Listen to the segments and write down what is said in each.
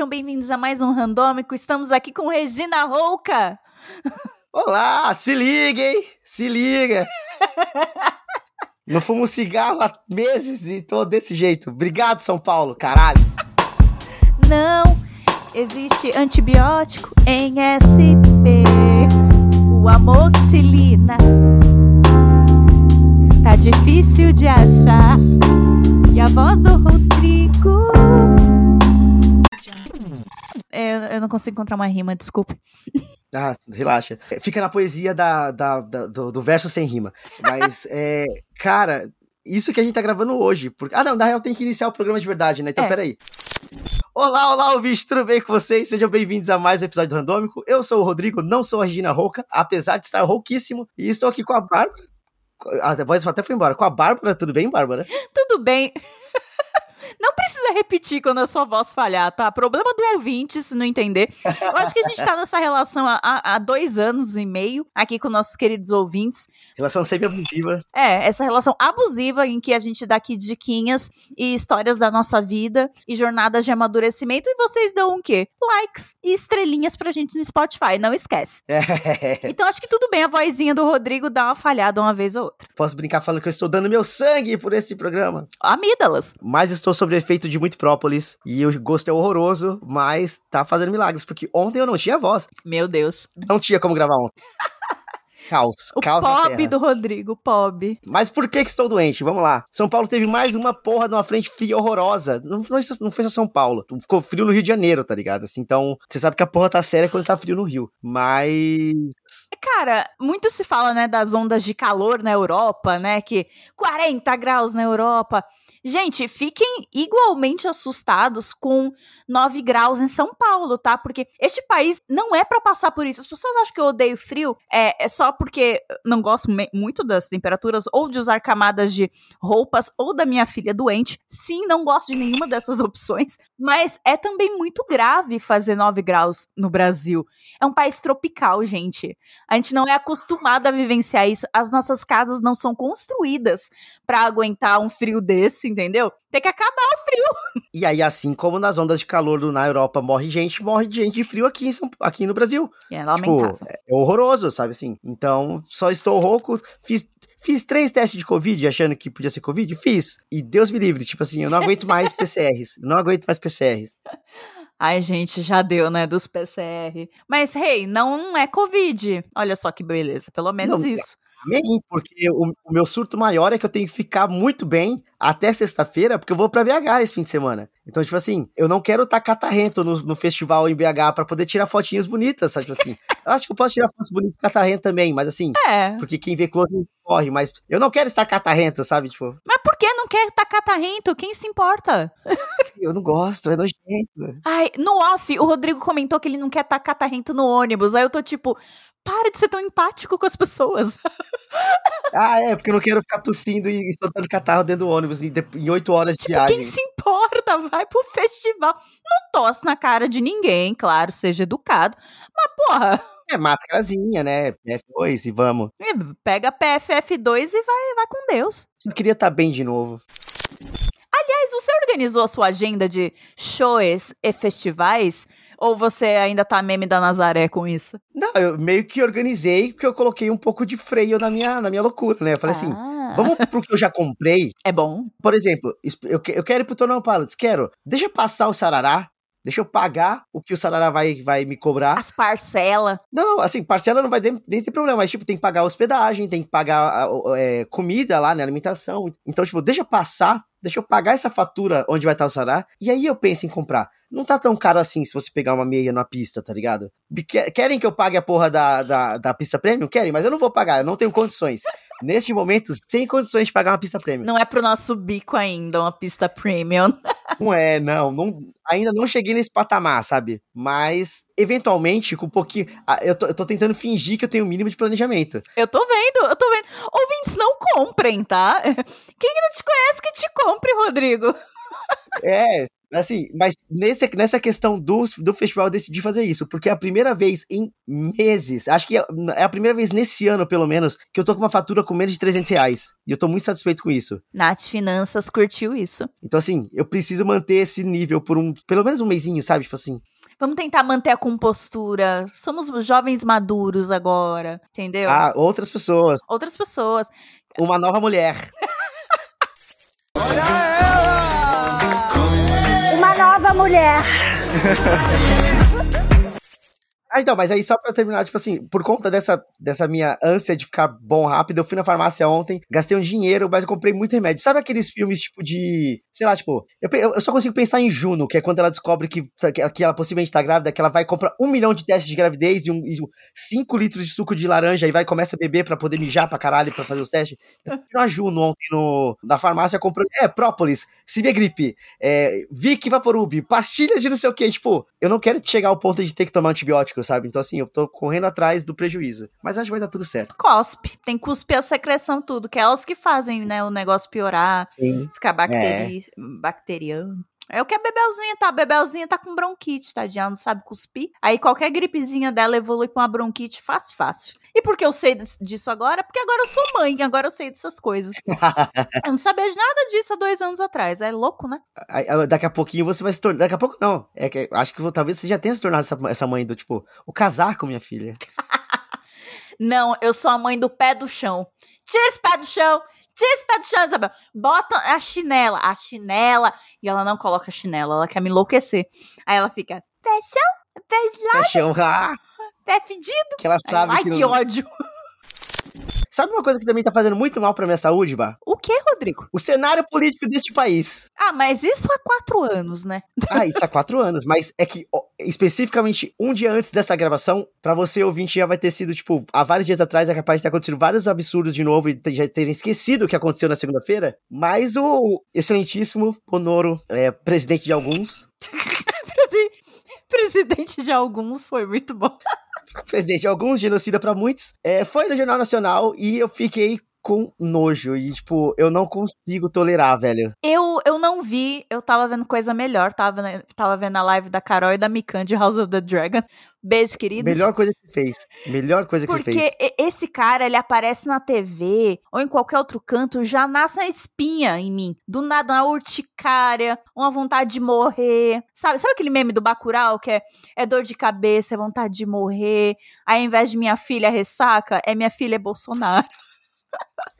sejam bem-vindos a mais um Randômico. Estamos aqui com Regina Rouca. Olá, se liga, hein? Se liga. Não fumo cigarro há meses e tô desse jeito. Obrigado, São Paulo, caralho. Não existe antibiótico em SP. O amoxicilina tá difícil de achar. E a voz do Rodrigo. Eu, eu não consigo encontrar uma rima, desculpe. Ah, relaxa. Fica na poesia da, da, da do, do, verso sem rima. Mas, é, cara, isso que a gente tá gravando hoje. Porque... Ah, não, na real tem que iniciar o programa de verdade, né? Então, é. peraí. Olá, olá, ouvintes, tudo bem com vocês? Sejam bem-vindos a mais um episódio do Randômico. Eu sou o Rodrigo, não sou a Regina Rouca, apesar de estar rouquíssimo. E estou aqui com a Bárbara. A voz até foi embora. Com a Bárbara, tudo bem, Bárbara? Tudo bem. Não precisa repetir quando a sua voz falhar, tá? Problema do ouvinte, se não entender. Eu acho que a gente tá nessa relação há, há dois anos e meio aqui com nossos queridos ouvintes. Relação sempre abusiva. É, essa relação abusiva em que a gente dá aqui diquinhas e histórias da nossa vida e jornadas de amadurecimento e vocês dão o quê? Likes e estrelinhas pra gente no Spotify, não esquece. É. Então acho que tudo bem a vozinha do Rodrigo dar uma falhada uma vez ou outra. Posso brincar falando que eu estou dando meu sangue por esse programa. Amígdalas. Mas estou sobre efeito de muito própolis e o gosto é horroroso, mas tá fazendo milagres, porque ontem eu não tinha voz. Meu Deus. Não tinha como gravar ontem. Caos. O caos pob do Rodrigo, pob. Mas por que que estou doente? Vamos lá. São Paulo teve mais uma porra de uma frente fria horrorosa. Não foi, não foi só São Paulo. Ficou frio no Rio de Janeiro, tá ligado? Assim, então, você sabe que a porra tá séria quando tá frio no Rio. Mas... Cara, muito se fala, né, das ondas de calor na Europa, né? Que 40 graus na Europa. Gente, fiquem igualmente assustados com 9 graus em São Paulo, tá? Porque este país não é para passar por isso. As pessoas acham que eu odeio frio, é, é só porque não gosto muito das temperaturas ou de usar camadas de roupas ou da minha filha doente. Sim, não gosto de nenhuma dessas opções, mas é também muito grave fazer 9 graus no Brasil. É um país tropical, gente. A gente não é acostumado a vivenciar isso. As nossas casas não são construídas para aguentar um frio desse entendeu? Tem que acabar o frio. E aí, assim como nas ondas de calor na Europa morre gente, morre gente de frio aqui, São, aqui no Brasil. É lamentável. Tipo, é horroroso, sabe assim? Então, só estou rouco, fiz Fiz três testes de Covid achando que podia ser Covid? Fiz. E Deus me livre, tipo assim, eu não aguento mais PCRs. Não aguento mais PCRs. Ai, gente, já deu, né, dos PCR. Mas, hey, não é Covid. Olha só que beleza, pelo menos não, isso. Amém, porque o, o, meu surto maior é que eu tenho que ficar muito bem até sexta-feira, porque eu vou pra BH esse fim de semana. Então, tipo assim, eu não quero estar tá catarrento no, no festival em BH para poder tirar fotinhas bonitas, sabe? Tipo assim, eu acho que eu posso tirar fotos bonitas catarrento também, mas assim, é. porque quem vê close corre, mas eu não quero estar catarrento, sabe? Tipo. Mas por que não quer estar catarrento? Quem se importa? eu não gosto, é nojento. Ai, no off, o Rodrigo comentou que ele não quer estar catarrento no ônibus. Aí eu tô tipo, para de ser tão empático com as pessoas. ah, é, porque eu não quero ficar tossindo e soltando catarro dentro do ônibus em oito horas de tipo, viagem. Quem se importa? Vai pro festival. Não tosse na cara de ninguém, claro, seja educado. Mas, porra. É, máscarazinha, né? PF2 e vamos. É, pega PFF2 e vai, vai com Deus. Eu queria estar tá bem de novo. Aliás, você organizou a sua agenda de shows e festivais? Ou você ainda tá meme da Nazaré com isso? Não, eu meio que organizei porque eu coloquei um pouco de freio na minha, na minha loucura, né? Eu falei assim, ah. assim, vamos pro que eu já comprei. É bom. Por exemplo, eu, eu quero ir pro Tonão Pilots, quero. Deixa passar o Sarará, Deixa eu pagar o que o Sarará vai, vai me cobrar. As parcelas. Não, assim, parcela não vai nem ter problema, mas, tipo, tem que pagar hospedagem, tem que pagar é, comida lá, né, alimentação. Então, tipo, deixa passar, deixa eu pagar essa fatura onde vai estar o Sarará, e aí eu penso em comprar não tá tão caro assim se você pegar uma meia na pista, tá ligado? Querem que eu pague a porra da, da, da pista premium? Querem, mas eu não vou pagar, eu não tenho condições. Neste momento, sem condições de pagar uma pista premium. Não é pro nosso bico ainda, uma pista premium. Não é, não, não. Ainda não cheguei nesse patamar, sabe? Mas, eventualmente, com um pouquinho. Eu tô, eu tô tentando fingir que eu tenho o um mínimo de planejamento. Eu tô vendo, eu tô vendo. Ouvintes, não comprem, tá? Quem não te conhece que te compre, Rodrigo. É, Assim, mas nesse, nessa questão do, do festival eu decidi fazer isso, porque é a primeira vez em meses, acho que é, é a primeira vez nesse ano, pelo menos, que eu tô com uma fatura com menos de 300 reais. E eu tô muito satisfeito com isso. Nath Finanças curtiu isso. Então, assim, eu preciso manter esse nível por um, pelo menos um mêsinho, sabe? Tipo assim. Vamos tentar manter a compostura. Somos jovens maduros agora, entendeu? Ah, outras pessoas. Outras pessoas. Uma nova mulher. Olha! Uma nova mulher. Ah, então, mas aí só pra terminar, tipo assim, por conta dessa, dessa minha ânsia de ficar bom rápido, eu fui na farmácia ontem, gastei um dinheiro, mas eu comprei muito remédio. Sabe aqueles filmes, tipo, de. Sei lá, tipo. Eu, eu só consigo pensar em Juno, que é quando ela descobre que, que ela possivelmente tá grávida, que ela vai comprar um milhão de testes de gravidez e, um, e cinco litros de suco de laranja e vai começa a beber pra poder mijar pra caralho pra fazer os testes. Eu fui na Juno ontem no, na farmácia comprando. É, própolis, Cibegripe, é, Vic Vaporub, pastilhas de não sei o que. Tipo, eu não quero chegar ao ponto de ter que tomar antibiótico sabe? Então, assim, eu tô correndo atrás do prejuízo. Mas acho que vai dar tudo certo. Cospe. Tem que cuspir a secreção, tudo. Que é elas que fazem, né, o negócio piorar. Sim. Ficar bacteri... é. bacteriano. É o que a Bebelzinha tá. A Bebelzinha tá com bronquite, tadinha, não sabe cuspir. Aí qualquer gripezinha dela evolui pra uma bronquite fácil, fácil. E por que eu sei disso agora? Porque agora eu sou mãe, agora eu sei dessas coisas. eu não sabia de nada disso há dois anos atrás. É louco, né? Daqui a pouquinho você vai se tornar. Daqui a pouco não. É que acho que talvez você já tenha se tornado essa, essa mãe do tipo, o casaco, minha filha. não, eu sou a mãe do pé do chão. Tira esse pé do chão! Tira esse pé do chão, Isabel. Bota a chinela, a chinela. E ela não coloca a chinela, ela quer me enlouquecer. Aí ela fica, pé chão, pé gelado. Pé chão, ah. Pé fedido. Que ela sabe Ai, que, que ódio. Sabe uma coisa que também tá fazendo muito mal pra minha saúde, Bah? O que, Rodrigo? O cenário político deste país. Ah, mas isso há quatro anos, né? ah, isso há quatro anos. Mas é que, ó, especificamente, um dia antes dessa gravação, pra você ouvinte já vai ter sido, tipo, há vários dias atrás é capaz de ter acontecido vários absurdos de novo e já terem esquecido o que aconteceu na segunda-feira. Mas o excelentíssimo Honoro, é, presidente de alguns. presidente de alguns foi muito bom presidente de alguns, genocida para muitos, é, foi no Jornal Nacional e eu fiquei com nojo. E, tipo, eu não consigo tolerar, velho. Eu, eu não vi, eu tava vendo coisa melhor. Tava, tava vendo a live da Carol e da Mikan de House of the Dragon. Beijo, queridos. Melhor coisa que fez. Melhor coisa que Porque você fez. Porque esse cara, ele aparece na TV ou em qualquer outro canto, já nasce a espinha em mim. Do nada, uma urticária, uma vontade de morrer. Sabe, sabe aquele meme do Bacurau que é, é dor de cabeça, é vontade de morrer. Aí, ao invés de minha filha ressaca, é minha filha Bolsonaro.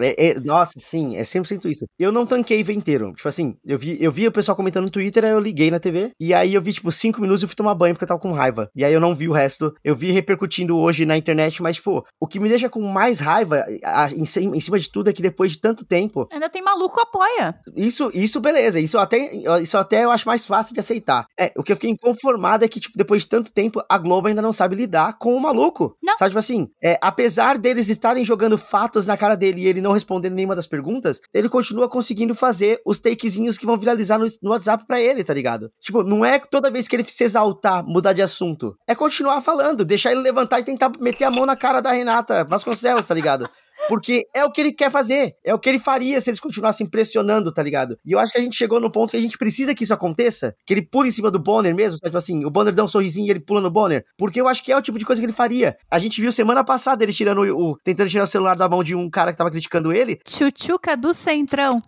É, é, nossa, sim, é 100% isso. Eu não tanquei o inteiro. Tipo assim, eu vi, eu vi o pessoal comentando no Twitter, aí eu liguei na TV, e aí eu vi, tipo, 5 minutos e fui tomar banho porque eu tava com raiva. E aí eu não vi o resto. Eu vi repercutindo hoje na internet, mas, tipo, o que me deixa com mais raiva, a, em, em, cima de tudo, é que depois de tanto tempo. Ainda tem maluco apoia. Isso, isso, beleza. Isso até, isso até eu acho mais fácil de aceitar. É, o que eu fiquei inconformado é que, tipo, depois de tanto tempo, a Globo ainda não sabe lidar com o maluco. Não. Sabe, tipo assim, é, apesar deles estarem jogando fatos na cara dele e ele não respondendo nenhuma das perguntas, ele continua conseguindo fazer os takezinhos que vão viralizar no, no WhatsApp para ele, tá ligado? Tipo, não é toda vez que ele se exaltar, mudar de assunto. É continuar falando, deixar ele levantar e tentar meter a mão na cara da Renata Vasconcelos, tá ligado? Porque é o que ele quer fazer. É o que ele faria se eles continuassem pressionando, tá ligado? E eu acho que a gente chegou no ponto que a gente precisa que isso aconteça. Que ele pule em cima do Bonner mesmo. Tipo assim, o Bonner dá um sorrisinho e ele pula no Bonner. Porque eu acho que é o tipo de coisa que ele faria. A gente viu semana passada ele tirando o. tentando tirar o celular da mão de um cara que tava criticando ele. Chuchuca do Centrão.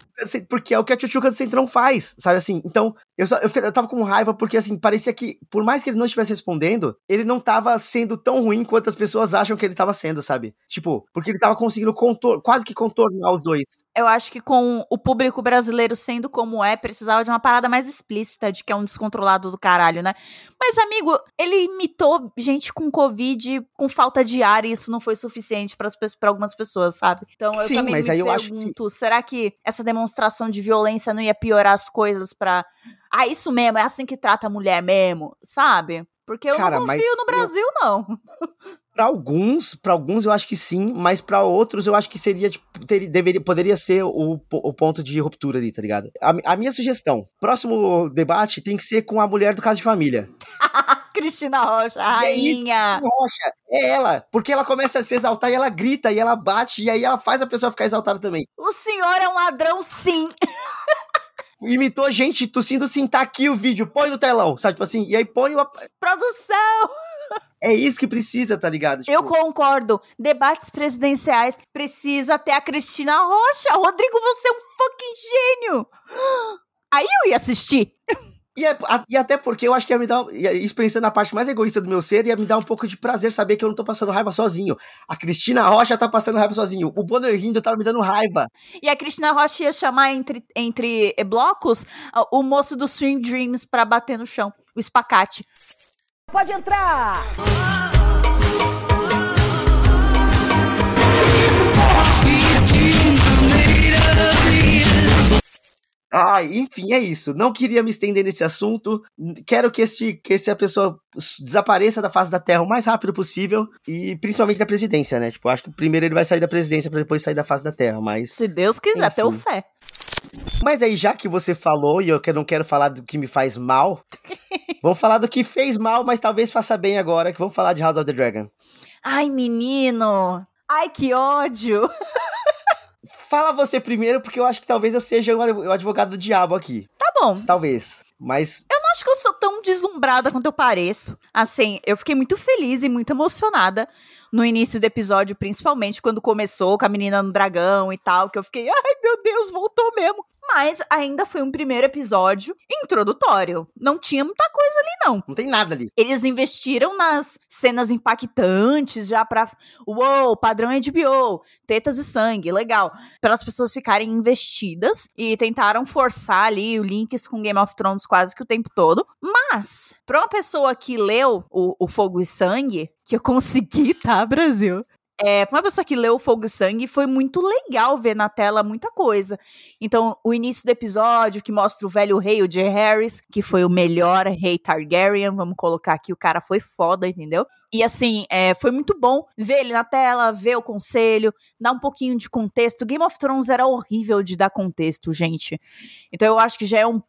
Porque é o que a Chuchuca do Centrão faz, sabe assim? Então, eu, só, eu, fiquei, eu tava com raiva porque, assim, parecia que, por mais que ele não estivesse respondendo, ele não tava sendo tão ruim quanto as pessoas acham que ele tava sendo, sabe? Tipo, porque ele tava conseguindo contor quase que contornar os dois. Eu acho que com o público brasileiro sendo como é, precisava de uma parada mais explícita de que é um descontrolado do caralho, né? Mas, amigo, ele imitou gente com Covid, com falta de ar, e isso não foi suficiente para algumas pessoas, sabe? Então eu Sim, também mas me aí pergunto, que... será que essa demonstração de violência não ia piorar as coisas pra. Ah, isso mesmo, é assim que trata a mulher mesmo, sabe? Porque eu Cara, não confio no Brasil, eu... não. Para alguns, para alguns eu acho que sim, mas para outros eu acho que seria tipo, ter, deveria, poderia ser o, o ponto de ruptura ali, tá ligado? A, a, minha sugestão, próximo debate tem que ser com a mulher do caso de família. Cristina Rocha, a rainha. É Cristina Rocha, é ela, porque ela começa a se exaltar e ela grita e ela bate e aí ela faz a pessoa ficar exaltada também. O senhor é um ladrão, sim. imitou gente tossindo assim, tá aqui o vídeo, põe no telão, sabe? Tipo assim, e aí põe o. Produção! É isso que precisa, tá ligado? Tipo... Eu concordo. Debates presidenciais precisa ter a Cristina Rocha. Rodrigo, você é um fucking gênio! Aí eu ia assistir. E, é, e, até porque eu acho que ia me dar. Isso pensando na parte mais egoísta do meu ser, ia me dar um pouco de prazer saber que eu não tô passando raiva sozinho. A Cristina Rocha tá passando raiva sozinho. O Bonner rindo tava me dando raiva. E a Cristina Rocha ia chamar entre, entre blocos o moço do Swing Dreams pra bater no chão. O espacate. Pode entrar! Ah, enfim, é isso. Não queria me estender nesse assunto. Quero que, este, que essa pessoa desapareça da face da Terra o mais rápido possível. E principalmente da presidência, né? Tipo, acho que primeiro ele vai sair da presidência para depois sair da face da Terra. Mas. Se Deus quiser, enfim. o fé. Mas aí, já que você falou, e eu não quero falar do que me faz mal, vamos falar do que fez mal, mas talvez faça bem agora, que vamos falar de House of the Dragon. Ai, menino! Ai, que ódio! Fala você primeiro, porque eu acho que talvez eu seja o advogado do diabo aqui. Tá bom. Talvez. Mas. Eu não acho que eu sou tão deslumbrada quanto eu pareço. Assim, eu fiquei muito feliz e muito emocionada no início do episódio, principalmente quando começou com a menina no dragão e tal, que eu fiquei, ai meu Deus, voltou mesmo. Mas ainda foi um primeiro episódio introdutório. Não tinha muita coisa ali, não. Não tem nada ali. Eles investiram nas cenas impactantes já pra. Uou, padrão HBO, tetas e sangue, legal. Para as pessoas ficarem investidas e tentaram forçar ali o links com Game of Thrones quase que o tempo todo. Mas, pra uma pessoa que leu o, o Fogo e Sangue, que eu consegui, tá, Brasil? É, pra uma pessoa que leu Fogo e Sangue, foi muito legal ver na tela muita coisa. Então, o início do episódio, que mostra o velho rei, o Jay Harris, que foi o melhor rei Targaryen, vamos colocar aqui, o cara foi foda, entendeu? E assim, é, foi muito bom ver ele na tela, ver o conselho, dar um pouquinho de contexto. Game of Thrones era horrível de dar contexto, gente. Então eu acho que já é um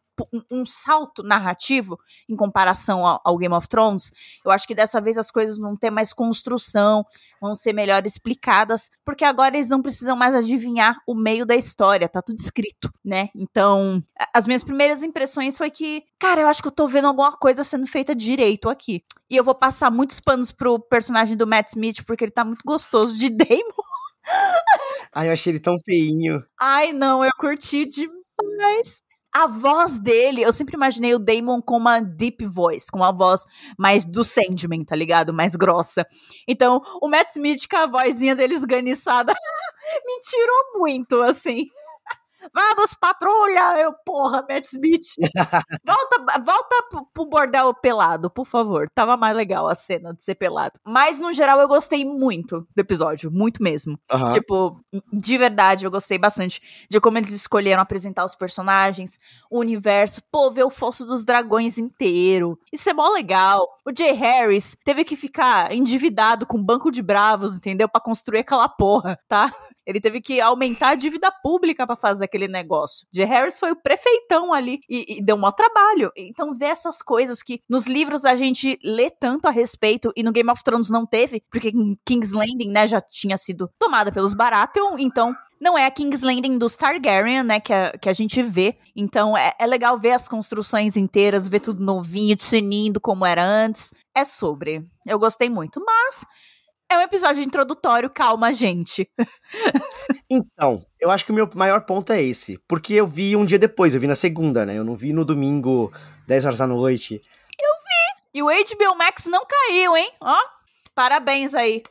um, salto narrativo em comparação ao, ao, Game of Thrones. Eu acho que dessa vez as coisas vão ter mais construção, vão ser melhor explicadas, porque agora eles não precisam mais adivinhar o meio da história, tá tudo escrito, né? Então, as minhas primeiras impressões foi que, cara, eu acho que eu tô vendo alguma coisa sendo feita direito aqui. E eu vou passar muitos panos pro personagem do Matt Smith, porque ele tá muito gostoso de Damon. Ai, eu achei ele tão feinho. Ai, não, eu curti demais a voz dele, eu sempre imaginei o Damon com uma deep voice, com uma voz mais do Sandman, tá ligado? Mais grossa. Então, o Matt Smith com a vozinha dele esganiçada me tirou muito, assim. Vamos, patrulha! Eu, porra, Matt Smith. volta volta pro, pro bordel pelado, por favor. Tava mais legal a cena de ser pelado. Mas, no geral, eu gostei muito do episódio. Muito mesmo. Uhum. Tipo, de verdade, eu gostei bastante de como eles escolheram apresentar os personagens, o universo. Pô, ver o Fosso dos Dragões inteiro. Isso é mó legal. O Jay Harris teve que ficar endividado com um banco de bravos, entendeu? para construir aquela porra, tá? Ele teve que aumentar a dívida pública para fazer aquele negócio. J. Harris foi o prefeitão ali e, e deu um maior trabalho. Então, ver essas coisas que nos livros a gente lê tanto a respeito e no Game of Thrones não teve, porque King's Landing, né, já tinha sido tomada pelos Baratheon, então não é a King's Landing dos Targaryen, né, que a, que a gente vê. Então é, é legal ver as construções inteiras, ver tudo novinho, tinindo como era antes. É sobre. Eu gostei muito, mas é um episódio introdutório, calma, gente. então, eu acho que o meu maior ponto é esse. Porque eu vi um dia depois, eu vi na segunda, né? Eu não vi no domingo, 10 horas da noite. Eu vi! E o HBO Max não caiu, hein? Ó, parabéns aí.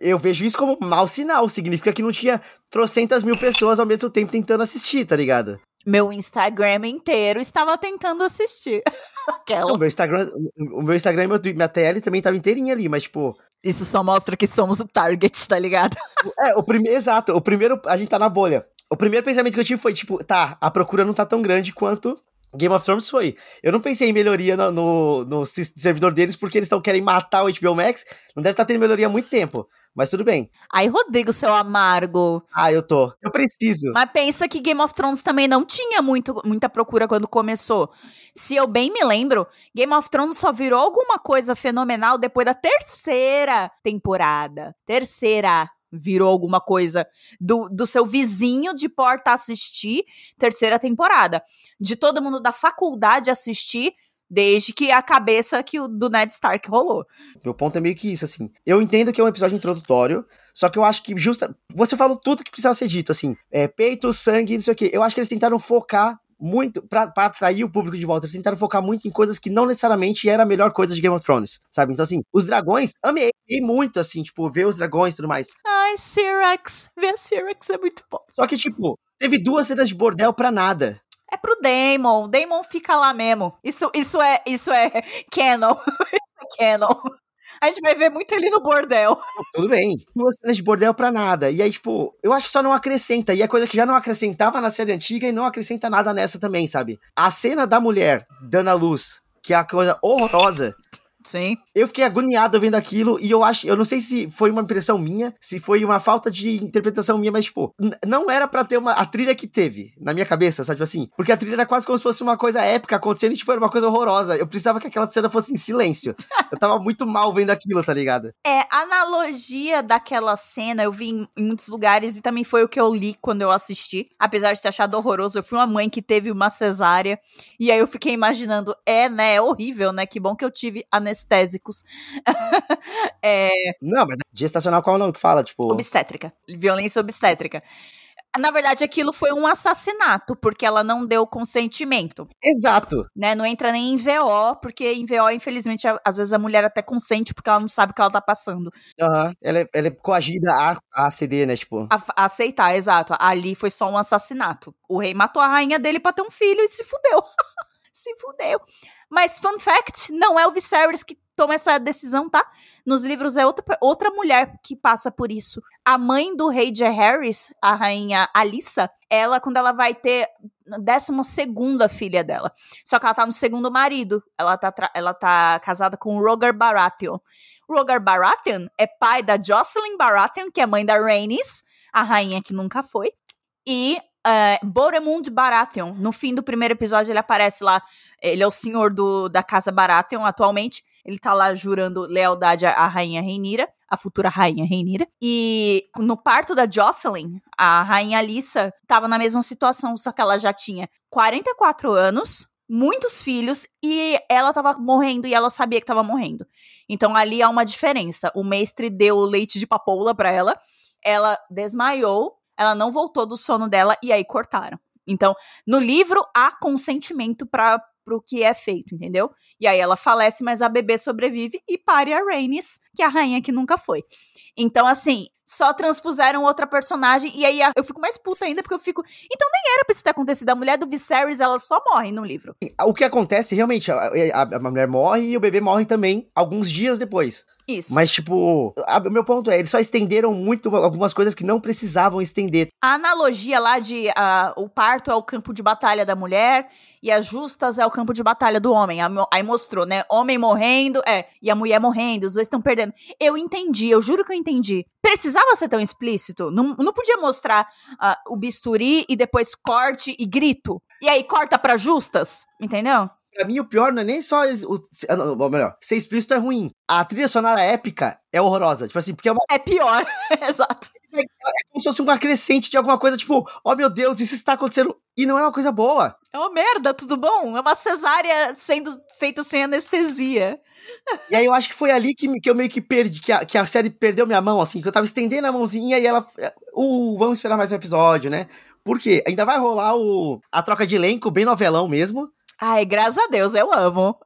Eu vejo isso como um mau sinal. Significa que não tinha trocentas mil pessoas ao mesmo tempo tentando assistir, tá ligado? Meu Instagram inteiro estava tentando assistir. Aquela. O meu Instagram, o meu Instagram e minha tela também tava inteirinha ali, mas tipo, isso só mostra que somos o target, tá ligado? É, o primeiro, exato. O primeiro, a gente tá na bolha. O primeiro pensamento que eu tive foi, tipo, tá, a procura não tá tão grande quanto Game of Thrones foi. Eu não pensei em melhoria no, no, no servidor deles porque eles estão querem matar o HBO Max. Não deve estar tá tendo melhoria há muito tempo. Mas tudo bem. Aí, Rodrigo, seu amargo. Ah, eu tô. Eu preciso. Mas pensa que Game of Thrones também não tinha muito, muita procura quando começou. Se eu bem me lembro, Game of Thrones só virou alguma coisa fenomenal depois da terceira temporada. Terceira virou alguma coisa do, do seu vizinho de porta assistir terceira temporada. De todo mundo da faculdade assistir, desde que a cabeça que o, do Ned Stark rolou. Meu ponto é meio que isso, assim. Eu entendo que é um episódio introdutório, só que eu acho que justa. Você falou tudo que precisava ser dito, assim. É, peito, sangue, não sei o quê. Eu acho que eles tentaram focar muito para atrair o público de volta. Eles tentaram focar muito em coisas que não necessariamente era a melhor coisa de Game of Thrones, sabe? Então, assim, os dragões, amei, muito, assim, tipo, ver os dragões e tudo mais. Ai, Syrax, ver a Syrax é muito bom. Só que, tipo, teve duas cenas de bordel pra nada. É pro Damon. O Damon fica lá mesmo. Isso, isso é, isso é canon. isso é canon. A gente vai ver muito ele no bordel. Tudo bem. Duas cenas de bordel pra nada. E aí, tipo, eu acho que só não acrescenta. E é coisa que já não acrescentava na série antiga e não acrescenta nada nessa também, sabe? A cena da mulher dando a luz, que é a coisa horrorosa. Sim. Eu fiquei agoniado vendo aquilo e eu acho, eu não sei se foi uma impressão minha, se foi uma falta de interpretação minha, mas tipo, não era para ter uma a trilha que teve na minha cabeça, sabe assim? Porque a trilha era quase como se fosse uma coisa épica acontecendo e tipo era uma coisa horrorosa. Eu precisava que aquela cena fosse em silêncio. eu tava muito mal vendo aquilo, tá ligado? É, a analogia daquela cena eu vi em, em muitos lugares e também foi o que eu li quando eu assisti. Apesar de ter achado horroroso, eu fui uma mãe que teve uma cesárea e aí eu fiquei imaginando, é, né, é horrível, né? Que bom que eu tive a anestésicos. é... Não, mas gestacional qual é o nome que fala? Tipo... Obstétrica. Violência obstétrica. Na verdade, aquilo foi um assassinato, porque ela não deu consentimento. Exato. Né? Não entra nem em VO, porque em VO, infelizmente, às vezes a mulher até consente porque ela não sabe o que ela tá passando. Aham. Uhum. Ela, é, ela é coagida a, a ceder, né? Tipo. A, a, aceitar, exato. Ali foi só um assassinato. O rei matou a rainha dele pra ter um filho e se fudeu. se fudeu. Mas, fun fact, não é o Viserys que toma essa decisão, tá? Nos livros é outra, outra mulher que passa por isso. A mãe do rei de Harris, a rainha Alissa, ela, quando ela vai ter décima segunda filha dela. Só que ela tá no segundo marido. Ela tá, ela tá casada com Roger Baratheon. Roger Baratheon é pai da Jocelyn Baratheon, que é mãe da Rhaenys, a rainha que nunca foi. E uh, Boremund Baratheon. No fim do primeiro episódio, ele aparece lá. Ele é o senhor do, da casa Baratheon atualmente. Ele tá lá jurando lealdade à rainha Reinira, a futura rainha Reinira. E no parto da Jocelyn, a rainha Alissa tava na mesma situação, só que ela já tinha 44 anos, muitos filhos e ela tava morrendo e ela sabia que tava morrendo. Então ali há uma diferença. O mestre deu leite de papoula para ela, ela desmaiou, ela não voltou do sono dela e aí cortaram. Então, no livro há consentimento para pro que é feito, entendeu? E aí ela falece, mas a bebê sobrevive e pare a Rhaenys, que é a rainha que nunca foi. Então, assim, só transpuseram outra personagem. E aí eu fico mais puta ainda, porque eu fico. Então nem era pra isso ter acontecido. A mulher do Viserys, ela só morre no livro. O que acontece, realmente, a, a, a mulher morre e o bebê morre também alguns dias depois. Isso. Mas, tipo, o meu ponto é, eles só estenderam muito algumas coisas que não precisavam estender. A analogia lá de uh, o parto é o campo de batalha da mulher e as justas é o campo de batalha do homem. Aí mostrou, né? Homem morrendo, é, e a mulher morrendo, os dois estão perdendo. Eu entendi, eu juro que eu entendi. Precisava ser tão explícito? Não, não podia mostrar uh, o bisturi e depois corte e grito. E aí corta pra justas, entendeu? Pra mim, o pior não é nem só. O, ou melhor, ser explícito é ruim. A trilha sonora épica é horrorosa. Tipo assim, porque é uma. É pior, exato. É, é, como se fosse uma crescente de alguma coisa, tipo, oh meu Deus, isso está acontecendo. E não é uma coisa boa. É uma merda, tudo bom? É uma cesárea sendo feita sem anestesia. E aí eu acho que foi ali que, que eu meio que perdi, que a, que a série perdeu minha mão, assim, que eu tava estendendo a mãozinha e ela. Uh, vamos esperar mais um episódio, né? Por quê? Ainda vai rolar o, a troca de elenco, bem novelão mesmo. Ai, graças a Deus, eu amo.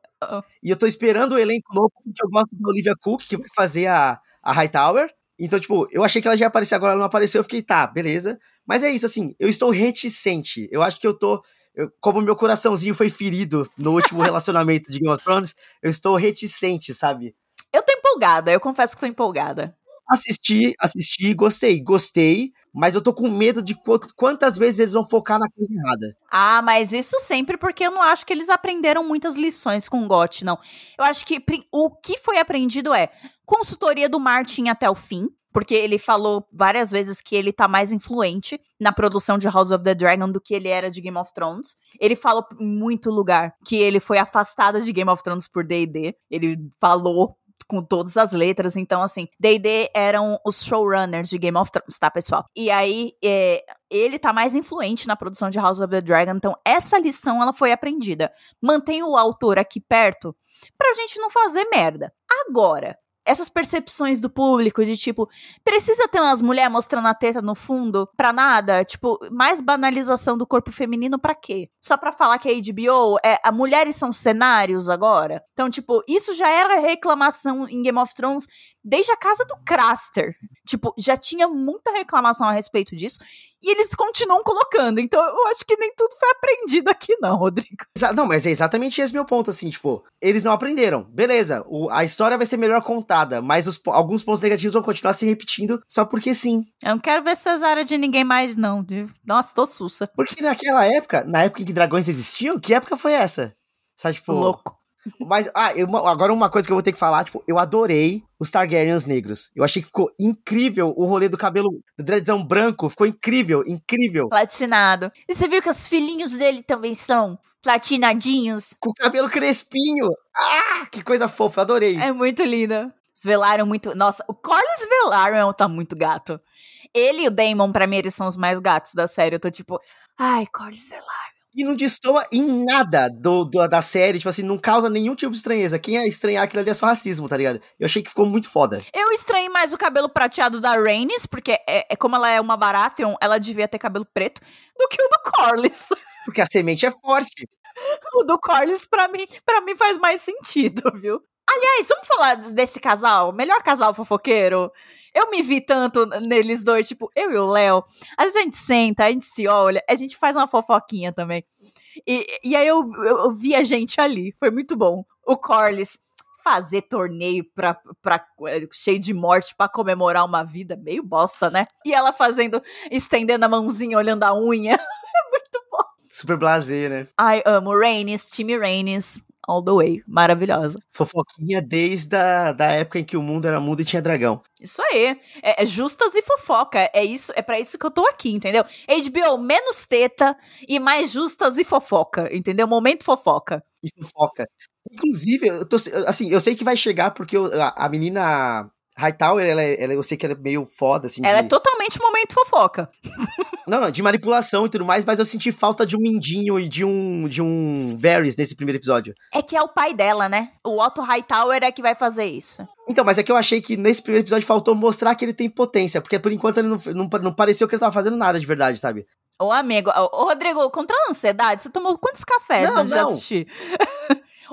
E eu tô esperando o elenco novo, porque eu gosto da Olivia Cook, que vai fazer a, a Hightower. Então, tipo, eu achei que ela já ia aparecer, agora ela não apareceu, eu fiquei, tá, beleza. Mas é isso, assim, eu estou reticente. Eu acho que eu tô. Eu, como meu coraçãozinho foi ferido no último relacionamento de Game of Thrones, eu estou reticente, sabe? Eu tô empolgada, eu confesso que tô empolgada. Assisti, assisti, gostei, gostei, mas eu tô com medo de quantas vezes eles vão focar na coisa errada. Ah, mas isso sempre porque eu não acho que eles aprenderam muitas lições com o GOT, não. Eu acho que o que foi aprendido é consultoria do Martin até o fim, porque ele falou várias vezes que ele tá mais influente na produção de House of the Dragon do que ele era de Game of Thrones. Ele falou em muito lugar que ele foi afastado de Game of Thrones por D&D. Ele falou com todas as letras. Então, assim, D&D eram os showrunners de Game of Thrones, tá, pessoal? E aí, é, ele tá mais influente na produção de House of the Dragon. Então, essa lição, ela foi aprendida. Mantém o autor aqui perto pra gente não fazer merda. Agora, essas percepções do público de tipo, precisa ter umas mulheres mostrando a teta no fundo pra nada? Tipo, mais banalização do corpo feminino pra quê? Só pra falar que a HBO é a mulheres são cenários agora? Então, tipo, isso já era reclamação em Game of Thrones desde a casa do Craster. Tipo, já tinha muita reclamação a respeito disso e eles continuam colocando. Então, eu acho que nem tudo foi aprendido aqui, não, Rodrigo. Não, mas é exatamente esse meu ponto, assim, tipo, eles não aprenderam. Beleza, o, a história vai ser melhor contada, mas os, alguns pontos negativos vão continuar se repetindo só porque sim. Eu não quero ver cesárea de ninguém mais, não. Nossa, tô sussa. Porque naquela época, na época em que dragões existiam, que época foi essa? Sabe, tipo. Louco. Mas, ah, eu, agora uma coisa que eu vou ter que falar, tipo, eu adorei os Targaryens negros. Eu achei que ficou incrível o rolê do cabelo do dreadzão branco, ficou incrível, incrível. Platinado. E você viu que os filhinhos dele também são platinadinhos? Com o cabelo crespinho. Ah, que coisa fofa, adorei isso. É muito linda. Os Velaryon muito... Nossa, o Corlys Velaryon tá muito gato. Ele e o Daemon, pra mim, eles são os mais gatos da série. Eu tô tipo, ai, Corlys Velaryon. E não destoa em nada do, do, da série, tipo assim, não causa nenhum tipo de estranheza. Quem é estranhar aquilo ali é só racismo, tá ligado? Eu achei que ficou muito foda. Eu estranhei mais o cabelo prateado da Rhaenys, porque é, é como ela é uma Baratheon, ela devia ter cabelo preto, do que o do Corlys. Porque a semente é forte. o do Corlys, pra mim, pra mim faz mais sentido, viu? Aliás, vamos falar desse casal? Melhor casal fofoqueiro? Eu me vi tanto neles dois, tipo, eu e o Léo. Às vezes a gente senta, a gente se olha, a gente faz uma fofoquinha também. E, e aí eu, eu vi a gente ali, foi muito bom. O Corlys fazer torneio pra, pra, é, cheio de morte para comemorar uma vida, meio bosta, né? E ela fazendo, estendendo a mãozinha, olhando a unha. é muito bom. Super blazer, né? Ai, amo. Rainis, time Rainis all the way. Maravilhosa. Fofoquinha desde a da época em que o mundo era mundo e tinha dragão. Isso aí. É, é justas e fofoca. É isso, é para isso que eu tô aqui, entendeu? HBO, menos teta e mais justas e fofoca, entendeu? Momento fofoca. E fofoca. Inclusive, eu tô, assim, eu sei que vai chegar porque a, a menina Hightower, ela, é, ela, eu sei que ela é meio foda, assim. Ela de... é totalmente momento fofoca. Não, não, de manipulação e tudo mais, mas eu senti falta de um Mindinho e de um de um Varys nesse primeiro episódio. É que é o pai dela, né? O Otto Hightower é que vai fazer isso. Então, mas é que eu achei que nesse primeiro episódio faltou mostrar que ele tem potência, porque por enquanto ele não, não, não pareceu que ele tava fazendo nada de verdade, sabe? Ô, amigo, ô, Rodrigo, controla a ansiedade, você tomou quantos cafés não, antes não. de assistir?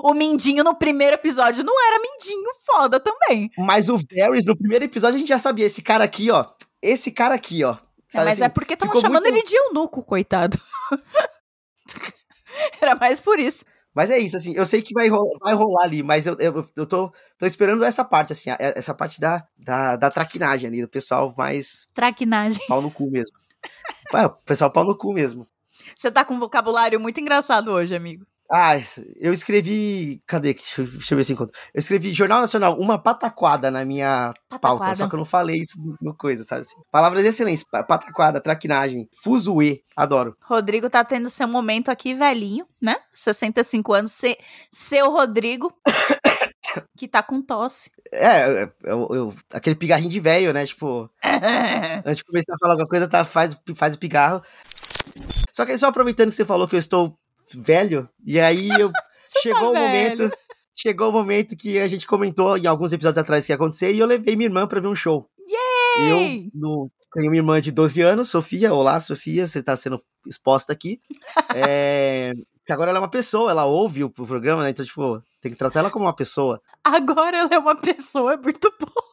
O Mindinho no primeiro episódio não era Mindinho foda também. Mas o Varys, no primeiro episódio, a gente já sabia, esse cara aqui, ó, esse cara aqui, ó. É, mas assim, é porque estavam chamando muito... ele de eunuco, coitado. era mais por isso. Mas é isso, assim, eu sei que vai rolar, vai rolar ali, mas eu, eu, eu tô, tô esperando essa parte, assim, essa parte da, da, da traquinagem ali, do pessoal mais. Traquinagem. Pau no cu mesmo. o pessoal pau no cu mesmo. Você tá com um vocabulário muito engraçado hoje, amigo. Ah, eu escrevi. Cadê? Deixa eu, deixa eu ver se encontro. Eu escrevi Jornal Nacional, uma pataquada na minha pataquada. pauta, só que eu não falei isso no coisa, sabe assim? Palavras excelentes, pataquada, traquinagem, fuzuê, adoro. Rodrigo tá tendo seu momento aqui velhinho, né? 65 anos, se, seu Rodrigo. que tá com tosse. É, eu, eu, aquele pigarrinho de velho, né? Tipo, antes de começar a falar alguma coisa, tá, faz, faz o pigarro. Só que só aproveitando que você falou que eu estou velho. E aí eu chegou tá o momento, chegou o momento que a gente comentou em alguns episódios atrás que ia acontecer e eu levei minha irmã para ver um show. Yay! Eu no, tenho uma irmã de 12 anos, Sofia. Olá, Sofia, você está sendo exposta aqui. é, que agora ela é uma pessoa, ela ouve o programa, né? Então, tipo, tem que tratar ela como uma pessoa. Agora ela é uma pessoa, é muito bom.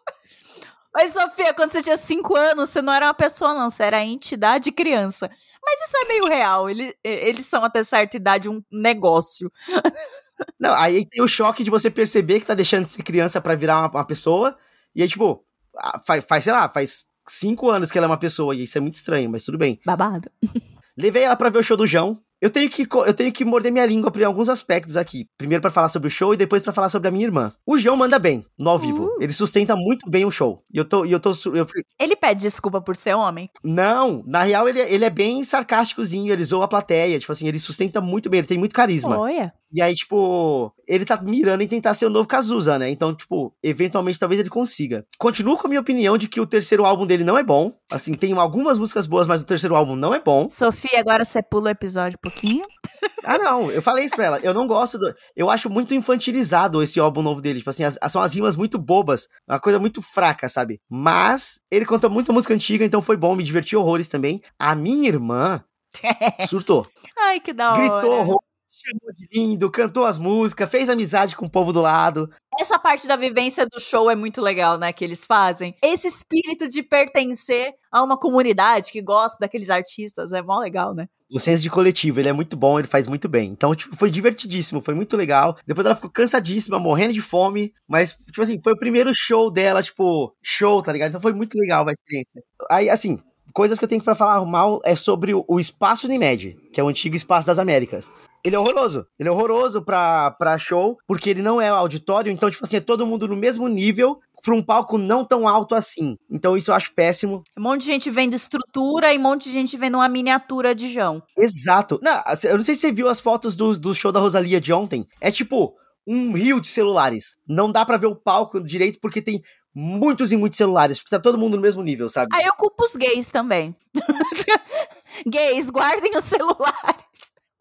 Mas, Sofia, quando você tinha 5 anos, você não era uma pessoa, não. Você era a entidade criança. Mas isso é meio real. Eles, eles são, até certa idade, um negócio. Não, aí tem o choque de você perceber que tá deixando de ser criança para virar uma, uma, pessoa. E aí, tipo, faz, faz, sei lá, faz cinco anos que ela é uma pessoa. E isso é muito estranho, mas tudo bem. Babado. Levei ela pra ver o show do João. Eu tenho que, eu tenho que morder minha língua por alguns aspectos aqui. Primeiro para falar sobre o show e depois para falar sobre a minha irmã. O João manda bem no ao vivo. Uh. Ele sustenta muito bem o show. E eu tô, eu tô eu... Ele pede desculpa por ser homem? Não, na real ele, ele é bem sarcásticozinho, ele zoa a plateia, tipo assim, ele sustenta muito bem, ele tem muito carisma. Olha. E aí, tipo, ele tá mirando em tentar ser o novo Cazuza, né? Então, tipo, eventualmente talvez ele consiga. Continuo com a minha opinião de que o terceiro álbum dele não é bom. Assim, tem algumas músicas boas, mas o terceiro álbum não é bom. Sofia, agora você pula o episódio um pouquinho. Ah, não, eu falei isso pra ela. Eu não gosto do. Eu acho muito infantilizado esse álbum novo dele. Tipo assim, as, são as rimas muito bobas. Uma coisa muito fraca, sabe? Mas ele contou muita música antiga, então foi bom, me diverti horrores também. A minha irmã surtou. Ai, que da hora. Gritou horror, chamou de lindo, cantou as músicas, fez amizade com o povo do lado. Essa parte da vivência do show é muito legal, né? Que eles fazem. Esse espírito de pertencer a uma comunidade que gosta daqueles artistas é mó legal, né? O senso de coletivo, ele é muito bom, ele faz muito bem. Então, tipo, foi divertidíssimo, foi muito legal. Depois ela ficou cansadíssima, morrendo de fome. Mas, tipo assim, foi o primeiro show dela, tipo, show, tá ligado? Então foi muito legal a experiência. Aí, assim, coisas que eu tenho pra falar mal é sobre o, o Espaço Unimed, que é o antigo Espaço das Américas. Ele é horroroso. Ele é horroroso pra, pra show, porque ele não é auditório, então, tipo assim, é todo mundo no mesmo nível, pra um palco não tão alto assim. Então isso eu acho péssimo. Um monte de gente vendo estrutura e um monte de gente vendo uma miniatura de João. Exato. Não, eu não sei se você viu as fotos do, do show da Rosalia de ontem. É tipo um rio de celulares. Não dá para ver o palco direito porque tem muitos e muitos celulares, porque tá todo mundo no mesmo nível, sabe? Aí eu culpo os gays também. gays, guardem os celulares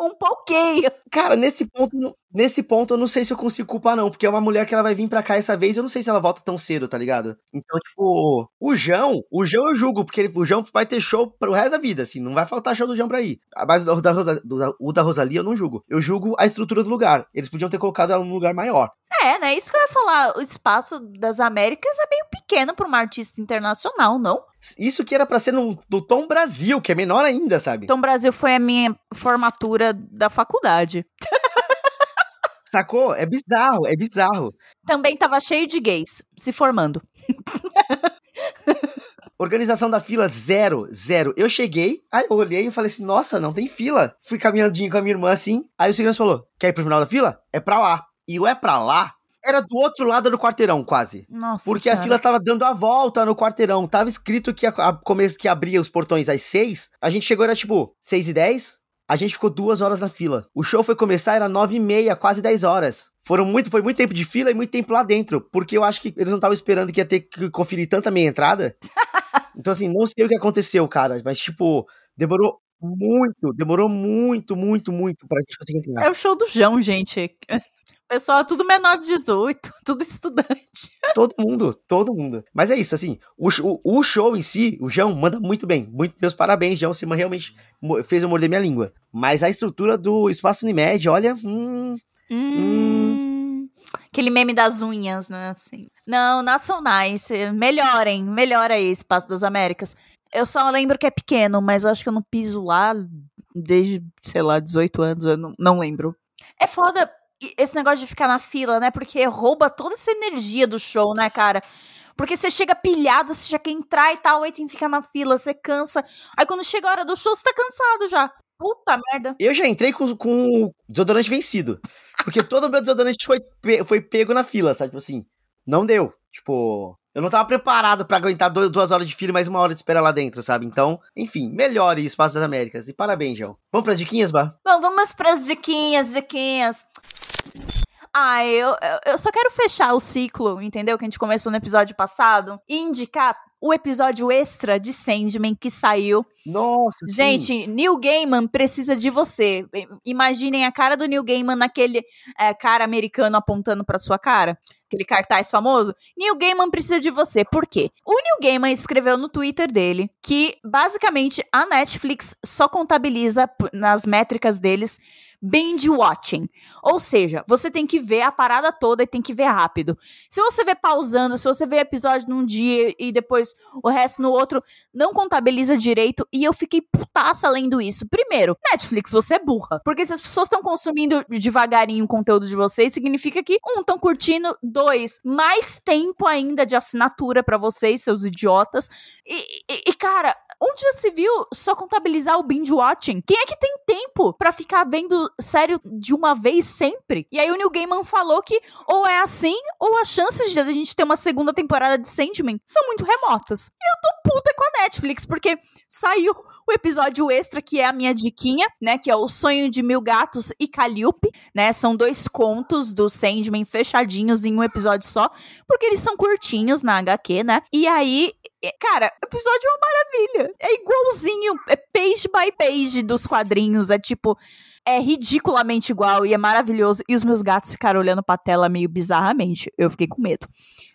um pouquinho. Cara, nesse ponto, nesse ponto eu não sei se eu consigo culpar, não, porque é uma mulher que ela vai vir pra cá essa vez, eu não sei se ela volta tão cedo, tá ligado? Então, tipo, o João, o João eu julgo, porque ele, o João vai ter show pro resto da vida, assim, não vai faltar show do João pra ir. Mas o da, Rosa, do, o da Rosalia eu não julgo. Eu julgo a estrutura do lugar. Eles podiam ter colocado ela num lugar maior. É, né? Isso que eu ia falar. O espaço das Américas é meio pequeno pra uma artista internacional, não? Isso que era para ser no, no Tom Brasil, que é menor ainda, sabe? Tom Brasil foi a minha formatura da faculdade. Sacou? É bizarro, é bizarro. Também tava cheio de gays se formando. Organização da fila, zero, zero. Eu cheguei, aí eu olhei e falei assim, nossa, não tem fila. Fui caminhandinho com a minha irmã assim, aí o segurança falou, quer ir pro final da fila? É pra lá. E o é pra lá era do outro lado do quarteirão, quase. Nossa. Porque a fila tava dando a volta no quarteirão. Tava escrito que a, a começo que abria os portões às seis. A gente chegou, era tipo, seis e dez. A gente ficou duas horas na fila. O show foi começar, era nove e meia, quase dez horas. Foram muito, foi muito tempo de fila e muito tempo lá dentro. Porque eu acho que eles não estavam esperando que ia ter que conferir tanta meia entrada. então, assim, não sei o que aconteceu, cara. Mas, tipo, demorou muito, demorou muito, muito, muito pra gente conseguir entrar. É o show do João, gente. Pessoal, é tudo menor de 18, tudo estudante. Todo mundo, todo mundo. Mas é isso, assim, o, o, o show em si, o João manda muito bem. Muito, meus parabéns, João, você realmente fez eu morder minha língua. Mas a estrutura do Espaço Unimed, olha, hum, hum. Aquele meme das unhas, né, assim. Não, Nacionais, melhorem, melhora aí, Espaço das Américas. Eu só lembro que é pequeno, mas eu acho que eu não piso lá desde, sei lá, 18 anos, eu não, não lembro. É foda esse negócio de ficar na fila, né? Porque rouba toda essa energia do show, né, cara? Porque você chega pilhado, você já quer entrar e tal, aí tem que ficar na fila, você cansa. Aí quando chega a hora do show, você tá cansado já. Puta merda. Eu já entrei com, com o desodorante vencido. Porque todo o meu desodorante foi, foi pego na fila, sabe? Tipo assim, não deu. Tipo, eu não tava preparado para aguentar dois, duas horas de fila e mais uma hora de espera lá dentro, sabe? Então, enfim, melhore Espaço das Américas. E parabéns, João. Vamos pras diquinhas, Bah? Bom, vamos pras diquinhas, diquinhas. Ah, eu, eu só quero fechar o ciclo, entendeu? Que a gente começou no episódio passado e indicar o episódio extra de Sandman que saiu. Nossa, Gente, sim. Neil Gaiman precisa de você. Imaginem a cara do Neil Gaiman naquele é, cara americano apontando para sua cara aquele cartaz famoso, Neil Gaiman precisa de você. Por quê? O Neil Gaiman escreveu no Twitter dele que basicamente a Netflix só contabiliza nas métricas deles binge watching. Ou seja, você tem que ver a parada toda e tem que ver rápido. Se você vê pausando, se você vê episódio num dia e depois o resto no outro, não contabiliza direito. E eu fiquei putaça lendo isso. Primeiro, Netflix, você é burra. Porque se as pessoas estão consumindo devagarinho o conteúdo de vocês, significa que, um, estão curtindo, dois, 2, mais tempo ainda de assinatura para vocês, seus idiotas. E, e, e, cara, onde já se viu só contabilizar o binge watching? Quem é que tem tempo para ficar vendo sério de uma vez sempre? E aí o Neil Gaiman falou que ou é assim, ou as chances de a gente ter uma segunda temporada de Sandman são muito remotas. Eu tô puta com a Netflix, porque saiu o episódio extra, que é a minha diquinha, né? Que é o Sonho de Mil Gatos e Calliope, né? São dois contos do Sandman fechadinhos em um episódio só, porque eles são curtinhos na HQ, né? E aí, cara, o episódio é uma maravilha. É igualzinho, é page by page dos quadrinhos, é tipo é ridiculamente igual e é maravilhoso. E os meus gatos ficaram olhando pra tela meio bizarramente. Eu fiquei com medo.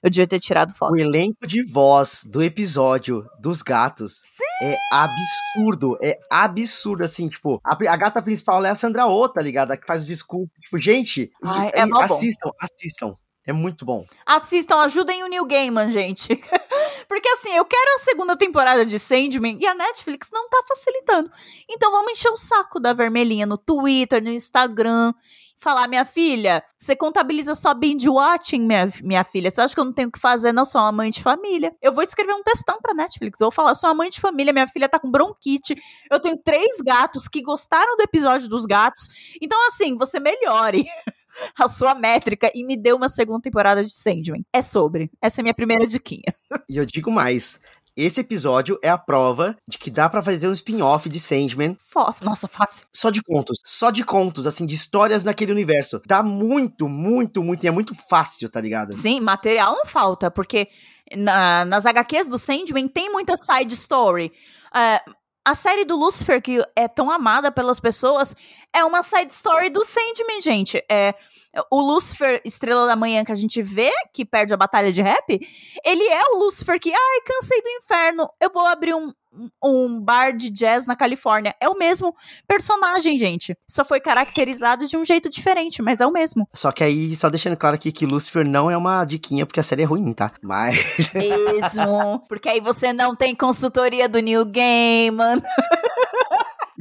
Eu devia ter tirado foto. O elenco de voz do episódio dos gatos Sim! é absurdo. É absurdo, assim, tipo, a, a, gata principal é a Sandra Oh, tá ligado? A que faz o discurso. Tipo, gente, Ai, é assistam, assistam. É muito bom. Assistam, ajudem o Neil Gaiman, gente. Porque assim, eu quero a segunda temporada de Sandman e a Netflix não tá facilitando. Então vamos encher o saco da vermelhinha no Twitter, no Instagram. Falar, minha filha, você contabiliza só binge watching, minha, minha filha. Você acha que eu não tenho o que fazer? Não, sou uma mãe de família. Eu vou escrever um textão pra Netflix. Eu vou falar, sou uma mãe de família, minha filha tá com bronquite. Eu tenho três gatos que gostaram do episódio dos gatos. Então, assim, você melhore. a sua métrica e me deu uma segunda temporada de Sandman. É sobre. Essa é a minha primeira diquinha. E eu digo mais. Esse episódio é a prova de que dá para fazer um spin-off de Sandman. Nossa, fácil. Só de contos. Só de contos, assim, de histórias naquele universo. Dá muito, muito, muito. E é muito fácil, tá ligado? Sim, material não falta, porque na, nas HQs do Sandman tem muita side story. Uh, a série do Lucifer, que é tão amada pelas pessoas, é uma side story do Sandman, gente. É, o Lucifer, Estrela da Manhã, que a gente vê, que perde a batalha de rap, ele é o Lucifer que, ai, cansei do inferno, eu vou abrir um, um bar de jazz na Califórnia. É o mesmo personagem, gente. Só foi caracterizado de um jeito diferente, mas é o mesmo. Só que aí, só deixando claro aqui que Lucifer não é uma diquinha, porque a série é ruim, tá? Mas. Mesmo. Porque aí você não tem consultoria do New Gaiman.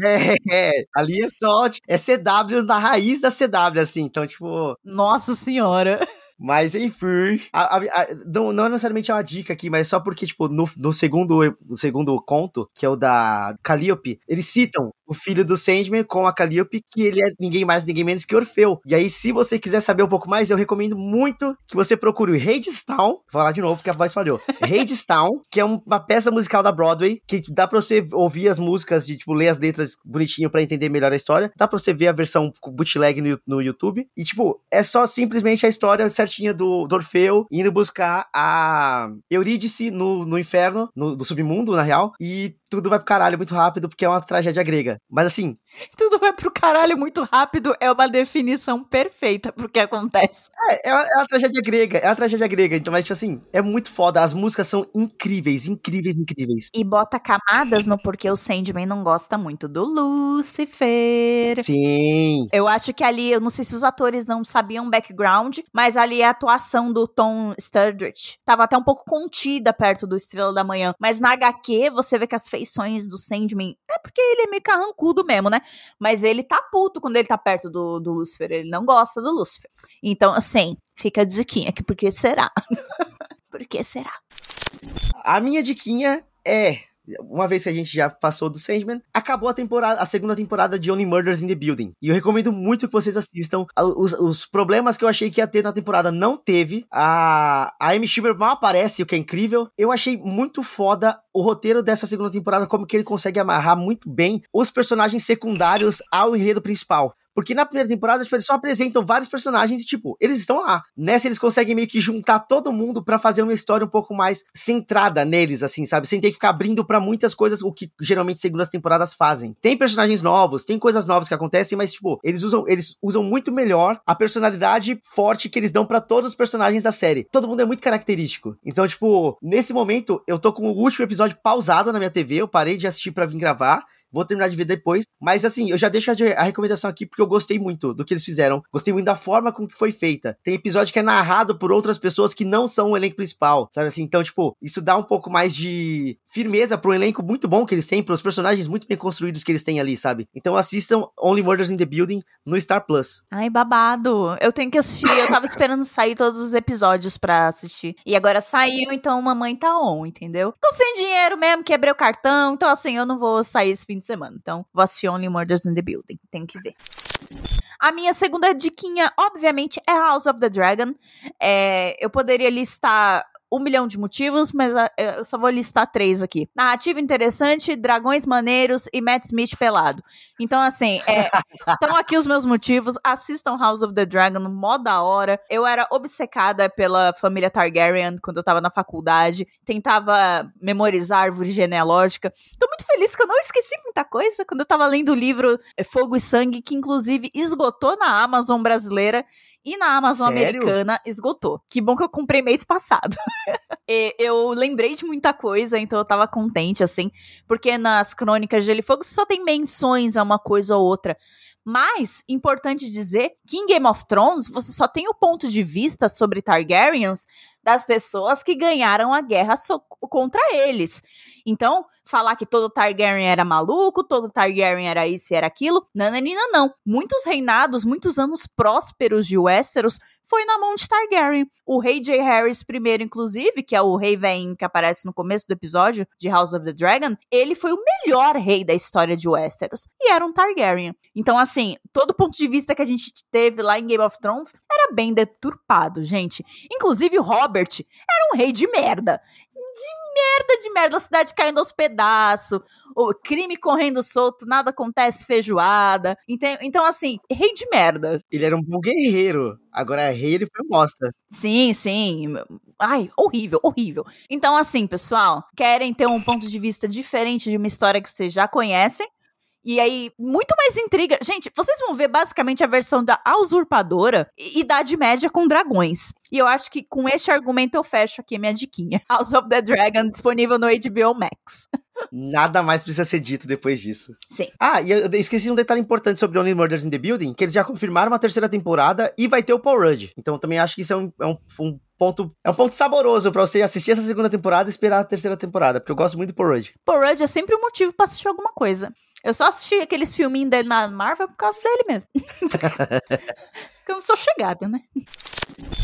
É, é, ali é só, é CW na raiz da CW, assim, então, tipo... Nossa senhora! Mas enfim, a, a, a, não, não é necessariamente uma dica aqui, mas só porque, tipo, no, no, segundo, no segundo conto, que é o da Calliope, eles citam o filho do Sandman com a Calliope, que ele é ninguém mais, ninguém menos que Orfeu. E aí, se você quiser saber um pouco mais, eu recomendo muito que você procure o Hadestown, vou falar de novo porque a voz falhou, Hadestown, que é uma peça musical da Broadway, que dá pra você ouvir as músicas, de, tipo, ler as letras bonitinho para entender melhor a história, dá pra você ver a versão bootleg no, no YouTube, e, tipo, é só simplesmente a história certinha do, do Orfeu indo buscar a Eurídice no, no inferno, no, no submundo, na real, e tudo vai pro caralho muito rápido porque é uma tragédia grega. Mas assim. Tudo vai pro caralho muito rápido é uma definição perfeita pro que acontece. É, é uma, é uma tragédia grega. É uma tragédia grega. Então, mas, tipo assim, é muito foda. As músicas são incríveis, incríveis, incríveis. E bota camadas no porquê o Sandman não gosta muito do Lucifer. Sim. Eu acho que ali, eu não sei se os atores não sabiam background, mas ali a atuação do Tom Sturridge tava até um pouco contida perto do Estrela da Manhã. Mas na HQ, você vê que as feições do Sandman. É porque ele é meio carrancudo mesmo, né? Mas ele tá puto quando ele tá perto do, do Lúcifer. Ele não gosta do Lúcifer. Então, assim, fica a diquinha aqui, porque será? por que será? A minha diquinha é uma vez que a gente já passou do Sandman, acabou a temporada, a segunda temporada de Only Murders in the Building. E eu recomendo muito que vocês assistam. Os, os problemas que eu achei que ia ter na temporada não teve. A, a Amy Schumer mal aparece, o que é incrível. Eu achei muito foda o roteiro dessa segunda temporada, como que ele consegue amarrar muito bem os personagens secundários ao enredo principal. Porque na primeira temporada, tipo, eles só apresentam vários personagens e, tipo, eles estão lá. Nessa, eles conseguem meio que juntar todo mundo para fazer uma história um pouco mais centrada neles, assim, sabe? Sem ter que ficar abrindo para muitas coisas, o que geralmente segundas temporadas fazem. Tem personagens novos, tem coisas novas que acontecem, mas, tipo, eles usam, eles usam muito melhor a personalidade forte que eles dão para todos os personagens da série. Todo mundo é muito característico. Então, tipo, nesse momento, eu tô com o último episódio pausado na minha TV, eu parei de assistir para vir gravar Vou terminar de ver depois. Mas assim, eu já deixo a, recomendação aqui porque eu gostei muito do que eles fizeram. Gostei muito da forma com que foi feita. Tem episódio que é narrado por outras pessoas que não são o elenco principal, sabe assim? Então, tipo, isso dá um pouco mais de firmeza pro elenco muito bom que eles têm, pros personagens muito bem construídos que eles têm ali, sabe? Então assistam Only Murders in the Building no Star Plus. Ai, babado. Eu tenho que assistir. Eu tava esperando sair todos os episódios pra assistir. E agora saiu, então mamãe tá on, entendeu? Tô sem dinheiro mesmo, quebrei o cartão. Então, assim, eu não vou sair esse fim de semana. Então, vou assistir Only Murders in the Building. Tenho que ver. A minha segunda diquinha, obviamente, é House of the Dragon. É, eu poderia listar um milhão de motivos, mas ah, eu só vou listar três aqui. Narrativa interessante, dragões maneiros e Matt Smith pelado. Então, assim, estão é, aqui os meus motivos. Assistam House of the Dragon, mó da hora. Eu era obcecada pela família Targaryen quando eu tava na faculdade. Tentava memorizar árvore genealógica. Tô muito feliz que eu não esqueci muita coisa quando eu tava lendo o livro é, Fogo e Sangue, que inclusive esgotou na Amazon brasileira e na Amazon Sério? americana esgotou. Que bom que eu comprei mês passado. eu lembrei de muita coisa, então eu tava contente, assim. Porque nas crônicas de Gelo e Fogo só tem menções a uma coisa ou outra. Mas, importante dizer que em Game of Thrones você só tem o ponto de vista sobre Targaryens das pessoas que ganharam a guerra so contra eles. Então, falar que todo Targaryen era maluco, todo Targaryen era isso e era aquilo, nananina não. Muitos reinados, muitos anos prósperos de Westeros foi na mão de Targaryen. O rei J. Harris I, inclusive, que é o rei vem que aparece no começo do episódio de House of the Dragon, ele foi o melhor rei da história de Westeros e era um Targaryen. Então, assim, todo ponto de vista que a gente teve lá em Game of Thrones era bem deturpado, gente. Inclusive, Robert era um rei de merda merda, de merda, a cidade caindo aos pedaços, o crime correndo solto, nada acontece, feijoada. Então, então, assim, rei de merda. Ele era um bom guerreiro. Agora é rei, ele foi bosta. Sim, sim. Ai, horrível, horrível. Então, assim, pessoal, querem ter um ponto de vista diferente de uma história que vocês já conhecem? E aí, muito mais intriga. Gente, vocês vão ver basicamente a versão da usurpadora Idade Média com dragões. E eu acho que com este argumento eu fecho aqui a minha diquinha. House of the Dragon disponível no HBO Max. Nada mais precisa ser dito depois disso. Sim. Ah, e eu esqueci um detalhe importante sobre Only Murders in the Building, que eles já confirmaram uma terceira temporada e vai ter o Paul Rudd. Então eu também acho que isso é um, é um, um ponto é um ponto saboroso para você assistir essa segunda temporada e esperar a terceira temporada, porque eu gosto muito do Paul Rudd. Paul Rudd é sempre um motivo para assistir alguma coisa. Eu só assisti aqueles filminhos dele na Marvel por causa dele mesmo. porque eu não sou chegada, né?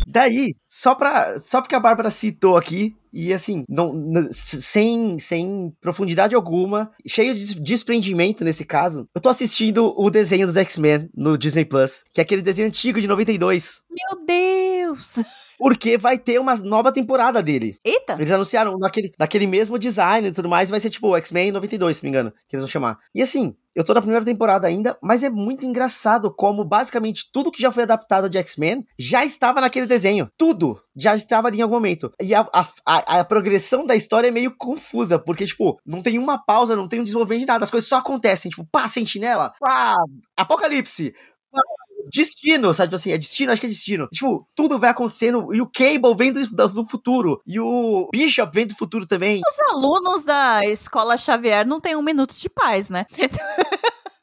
Daí, só, pra, só porque a Bárbara citou aqui, e assim, não, não, sem, sem profundidade alguma, cheio de desprendimento nesse caso, eu tô assistindo o desenho dos X-Men no Disney Plus, que é aquele desenho antigo de 92. Meu Deus! Porque vai ter uma nova temporada dele. Eita! Eles anunciaram naquele, naquele mesmo design e tudo mais, vai ser tipo X-Men 92, se não me engano, que eles vão chamar. E assim, eu tô na primeira temporada ainda, mas é muito engraçado como basicamente tudo que já foi adaptado de X-Men já estava naquele desenho. Tudo já estava ali em algum momento. E a, a, a, a, progressão da história é meio confusa, porque, tipo, não tem uma pausa, não tem um desenvolvimento de nada. As coisas só acontecem. Tipo, pá, sentinela, pá, apocalipse, pá, destino, sabe? Tipo assim, é destino, acho que é destino. Tipo, tudo vai acontecendo e o Cable vem do, do futuro e o Bishop vem do futuro também. Os alunos da escola Xavier não têm um minuto de paz, né?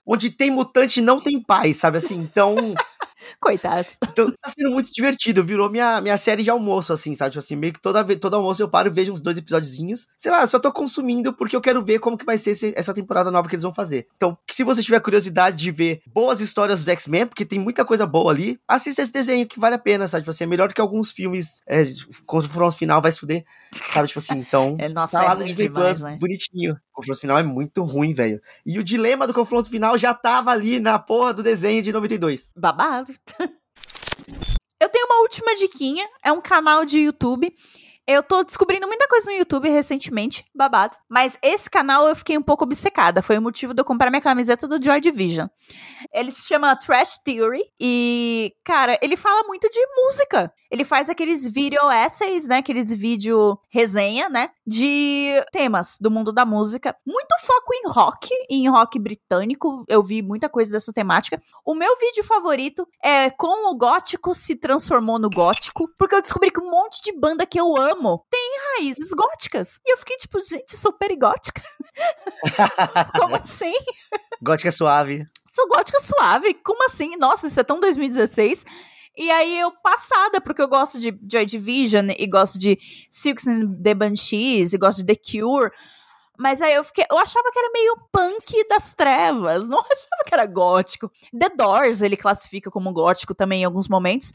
Onde tem mutante não tem paz, sabe assim? Então, Coitados. Então tá sendo muito divertido. Virou minha, minha série de almoço, assim, sabe? Tipo assim, meio que toda, todo almoço eu paro e vejo uns dois episódiozinhos. Sei lá, eu só tô consumindo porque eu quero ver como que vai ser esse, essa temporada nova que eles vão fazer. Então, se você tiver curiosidade de ver boas histórias dos X-Men, porque tem muita coisa boa ali, assista esse desenho que vale a pena, sabe? Tipo assim, é melhor do que alguns filmes é, confronto final vai se fuder, sabe? Tipo assim, então. É, nossa, tá é lá no Disney Plus, né? bonitinho. Confronto final é muito ruim, velho. E o dilema do confronto final já tava ali na porra do desenho de 92. Babado. Eu tenho uma última diquinha, é um canal de YouTube eu tô descobrindo muita coisa no YouTube recentemente, babado. Mas esse canal eu fiquei um pouco obcecada. Foi o motivo de eu comprar minha camiseta do Joy Division. Ele se chama Trash Theory e, cara, ele fala muito de música. Ele faz aqueles video essays, né? Aqueles vídeo resenha, né? De temas do mundo da música. Muito foco em rock, em rock britânico. Eu vi muita coisa dessa temática. O meu vídeo favorito é como o gótico se transformou no gótico, porque eu descobri que um monte de banda que eu amo amo tem raízes góticas. E eu fiquei tipo, gente, sou perigótica? Como assim? Gótica suave. Sou gótica suave? Como assim? Nossa, isso é tão 2016. E aí eu passada, porque eu gosto de Joy Division e gosto de Silks and the Banshees e gosto de The Cure. Mas aí eu fiquei, eu achava que era meio punk das trevas, não achava que era gótico. The Doors ele classifica como gótico também em alguns momentos.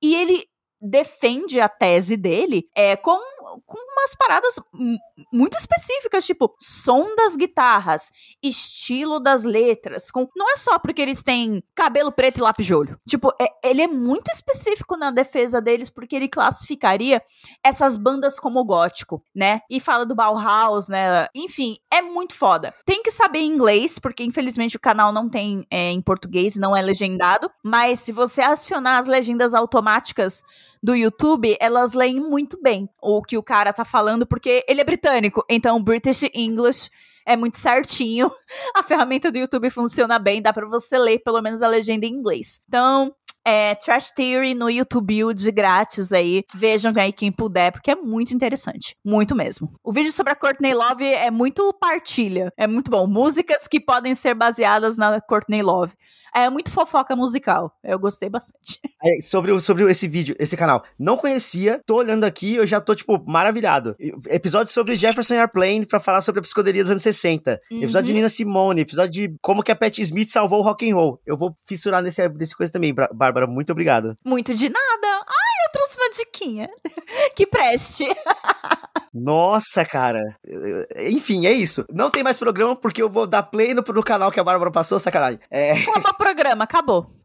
E ele defende a tese dele é com, com umas paradas muito específicas, tipo som das guitarras, estilo das letras, com não é só porque eles têm cabelo preto e lápis de olho. Tipo, é, ele é muito específico na defesa deles porque ele classificaria essas bandas como gótico, né? E fala do Bauhaus, né? Enfim, é muito foda. Tem que saber inglês, porque infelizmente o canal não tem é, em português, não é legendado, mas se você acionar as legendas automáticas do YouTube, elas leem muito bem o que o cara tá falando, porque ele é britânico, então British English é muito certinho. A ferramenta do YouTube funciona bem, dá para você ler pelo menos a legenda em inglês. Então, é, Trash Theory no YouTube de grátis aí. Vejam aí quem puder, porque é muito interessante. Muito mesmo. O vídeo sobre a Courtney Love é muito partilha. É muito bom. Músicas que podem ser baseadas na Courtney Love. É muito fofoca musical. Eu gostei bastante. É, sobre, sobre esse vídeo, esse canal. Não conhecia, tô olhando aqui, eu já tô, tipo, maravilhado. Episódio sobre Jefferson Airplane pra falar sobre a psicodelia dos anos 60. Uhum. Episódio de Nina Simone, episódio de como que a Pat Smith salvou o rock and roll. Eu vou fissurar nesse, nesse coisa também, Bárbara. Muito obrigado. Muito de nada. Ai, eu trouxe uma diquinha. que preste. Nossa, cara. Enfim, é isso. Não tem mais programa porque eu vou dar play no, no canal que a Bárbara passou, sacanagem. É... Acabou o programa, acabou.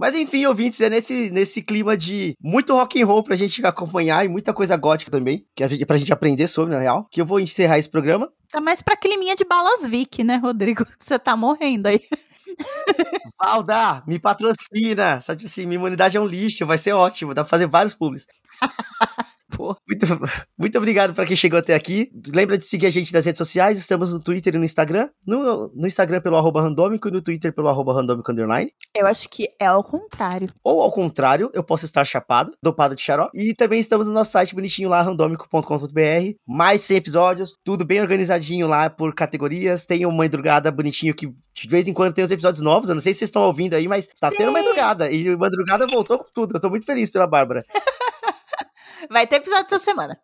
Mas enfim, ouvintes, é nesse, nesse clima de muito rock and roll pra gente acompanhar e muita coisa gótica também, que a gente, pra gente aprender sobre, na real, que eu vou encerrar esse programa. Tá mais pra climinha de balas Vic, né, Rodrigo? Você tá morrendo aí. Valda, me patrocina. Assim, minha imunidade é um lixo, vai ser ótimo. Dá pra fazer vários públicos. Muito, muito obrigado para quem chegou até aqui. Lembra de seguir a gente nas redes sociais. Estamos no Twitter e no Instagram. No, no Instagram pelo arroba randômico e no Twitter pelo arroba randômico underline. Eu acho que é ao contrário. Ou ao contrário, eu posso estar chapado, dopado de xarope. E também estamos no nosso site bonitinho lá, randômico.com.br. Mais 100 episódios, tudo bem organizadinho lá por categorias. Tem uma madrugada bonitinho que de vez em quando tem os episódios novos. Eu não sei se vocês estão ouvindo aí, mas tá Sim. tendo madrugada. E madrugada voltou com tudo. Eu tô muito feliz pela Bárbara. Vai ter episódio essa semana.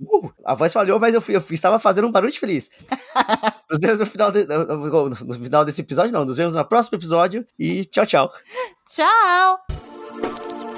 Uh, a voz falhou, mas eu, fui, eu estava fazendo um barulho de feliz. nos vemos no final, de, no, no final desse episódio, não. Nos vemos no próximo episódio e tchau, tchau. Tchau!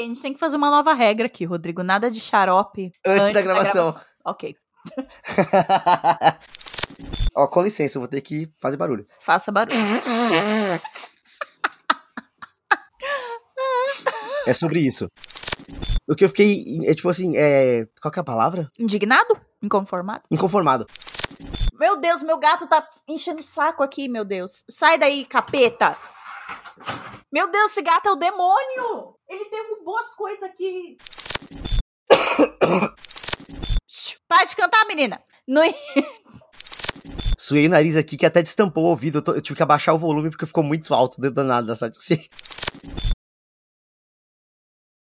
A gente tem que fazer uma nova regra aqui, Rodrigo. Nada de xarope antes, antes da, gravação. da, gravação. Ok. Ó, com licença, eu vou ter que fazer barulho. Faça barulho. é sobre isso. O que eu fiquei, é tipo assim, é. Qual que é a palavra? Indignado? Inconformado? Inconformado. Meu Deus, meu gato tá enchendo o saco aqui, meu Deus. Sai daí, capeta! Meu Deus, esse gato é o demônio! Ele derrubou as coisas aqui. Para de cantar, menina! No... Suei o nariz aqui que até destampou o ouvido. Eu, tô, eu, tive que abaixar o volume porque ficou muito alto dentro da nada, sabe? Assim.